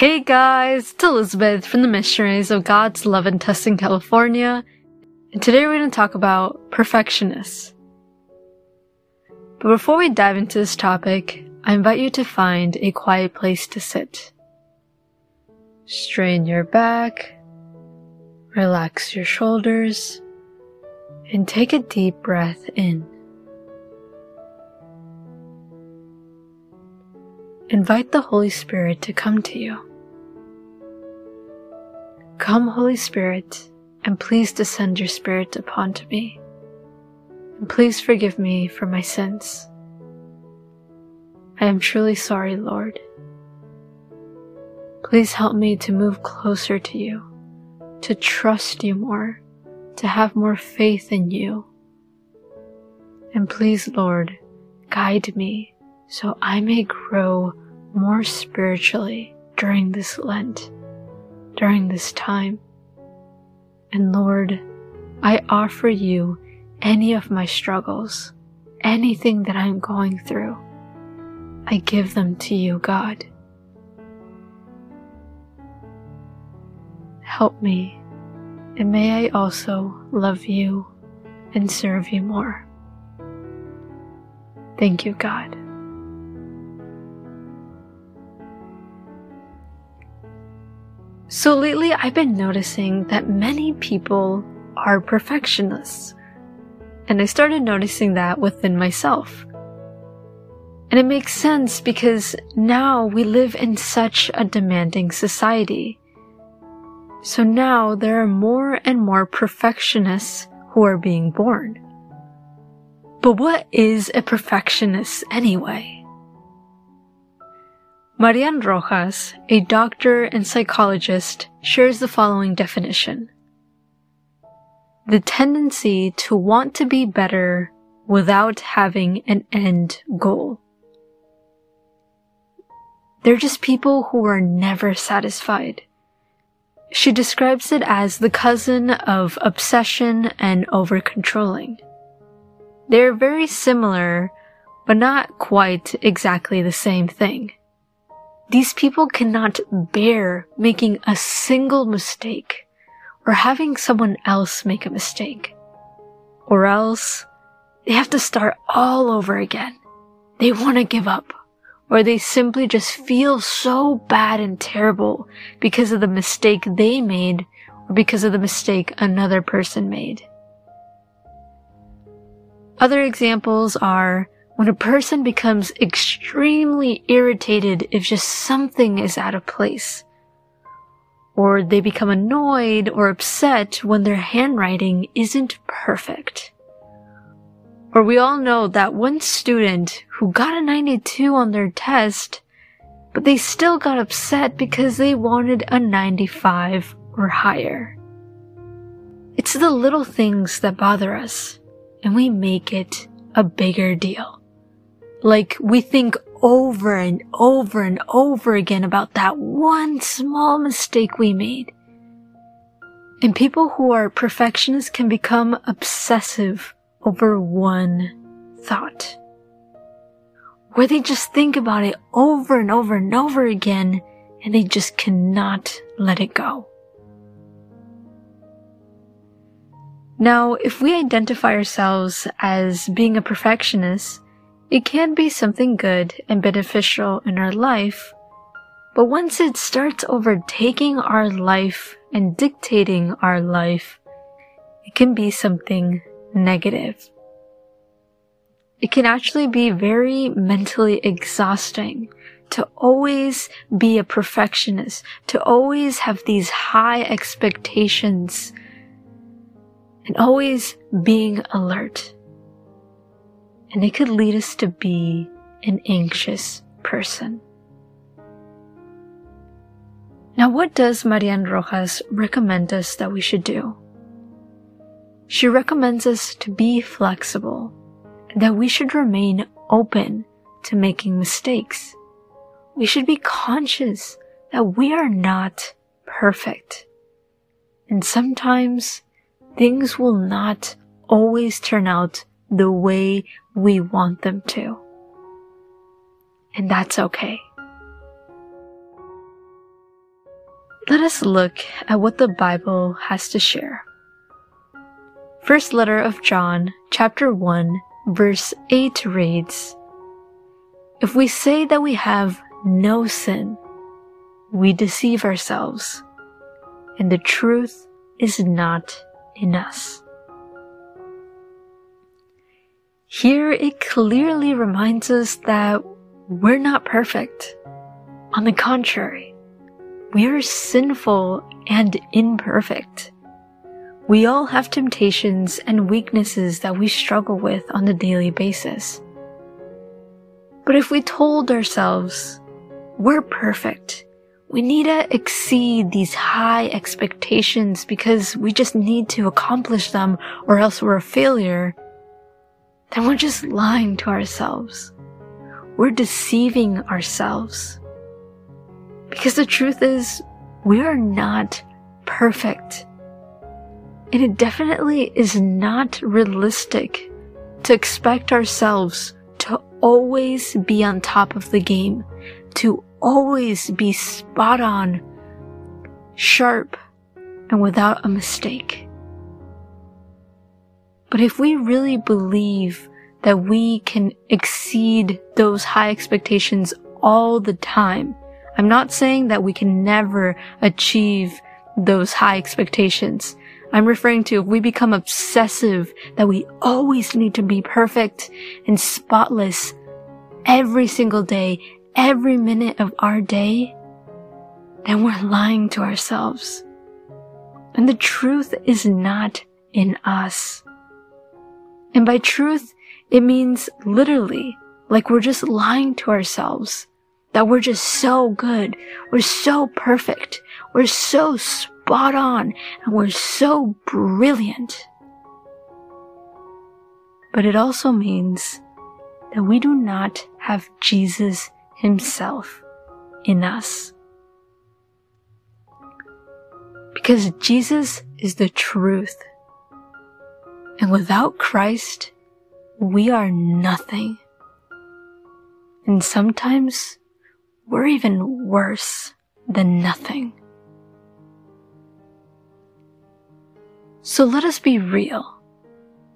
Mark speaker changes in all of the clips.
Speaker 1: Hey guys, it's Elizabeth from the Missionaries of God's Love and Tustin, California, and today we're going to talk about perfectionists. But before we dive into this topic, I invite you to find a quiet place to sit. Strain your back, relax your shoulders, and take a deep breath in. Invite the Holy Spirit to come to you. Come, Holy Spirit, and please descend your Spirit upon to me. And please forgive me for my sins. I am truly sorry, Lord. Please help me to move closer to you, to trust you more, to have more faith in you. And please, Lord, guide me so I may grow more spiritually during this Lent, during this time. And Lord, I offer you any of my struggles, anything that I'm going through. I give them to you, God. Help me, and may I also love you and serve you more. Thank you, God. So lately I've been noticing that many people are perfectionists. And I started noticing that within myself. And it makes sense because now we live in such a demanding society. So now there are more and more perfectionists who are being born. But what is a perfectionist anyway? Marian Rojas, a doctor and psychologist, shares the following definition. The tendency to want to be better without having an end goal. They're just people who are never satisfied. She describes it as the cousin of obsession and over controlling. They're very similar, but not quite exactly the same thing. These people cannot bear making a single mistake or having someone else make a mistake. Or else they have to start all over again. They want to give up or they simply just feel so bad and terrible because of the mistake they made or because of the mistake another person made. Other examples are when a person becomes extremely irritated if just something is out of place. Or they become annoyed or upset when their handwriting isn't perfect. Or we all know that one student who got a 92 on their test, but they still got upset because they wanted a 95 or higher. It's the little things that bother us, and we make it a bigger deal. Like we think over and over and over again about that one small mistake we made. And people who are perfectionists can become obsessive over one thought. Where they just think about it over and over and over again and they just cannot let it go. Now, if we identify ourselves as being a perfectionist, it can be something good and beneficial in our life, but once it starts overtaking our life and dictating our life, it can be something negative. It can actually be very mentally exhausting to always be a perfectionist, to always have these high expectations, and always being alert and it could lead us to be an anxious person. Now, what does Marian Rojas recommend us that we should do? She recommends us to be flexible, that we should remain open to making mistakes. We should be conscious that we are not perfect. And sometimes things will not always turn out the way we want them to. And that's okay. let us look at what the Bible has to share. First letter of John, chapter 1, verse 8 reads, If we say that we have no sin, we deceive ourselves, and the truth is not in us. Here it clearly reminds us that we're not perfect. On the contrary, we are sinful and imperfect. We all have temptations and weaknesses that we struggle with on a daily basis. But if we told ourselves, we're perfect, we need to exceed these high expectations because we just need to accomplish them or else we're a failure, then we're just lying to ourselves. We're deceiving ourselves. Because the truth is, we are not perfect. And it definitely is not realistic to expect ourselves to always be on top of the game, to always be spot on, sharp, and without a mistake. But if we really believe that we can exceed those high expectations all the time, I'm not saying that we can never achieve those high expectations. I'm referring to if we become obsessive that we always need to be perfect and spotless every single day, every minute of our day, then we're lying to ourselves. And the truth is not in us. And by truth, it means literally, like we're just lying to ourselves, that we're just so good, we're so perfect, we're so spot on, and we're so brilliant. But it also means that we do not have Jesus himself in us. Because Jesus is the truth. And without Christ, we are nothing. And sometimes we're even worse than nothing. So let us be real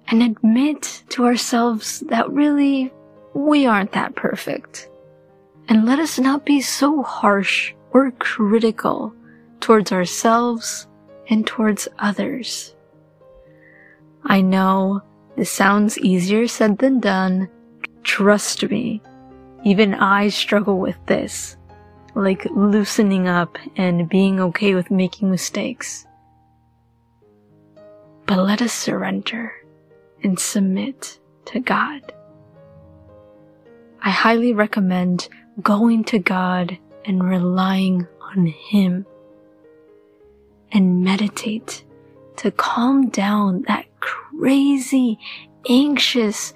Speaker 1: and admit to ourselves that really we aren't that perfect. And let us not be so harsh or critical towards ourselves and towards others. I know this sounds easier said than done. Trust me, even I struggle with this, like loosening up and being okay with making mistakes. But let us surrender and submit to God. I highly recommend going to God and relying on Him and meditate to calm down that crazy, anxious,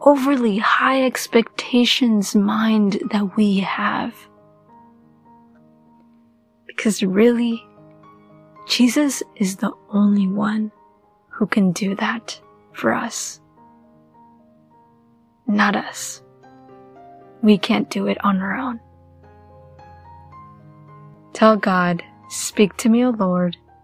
Speaker 1: overly high expectations mind that we have. Because really, Jesus is the only one who can do that for us. Not us. We can't do it on our own. Tell God, Speak to me, O Lord,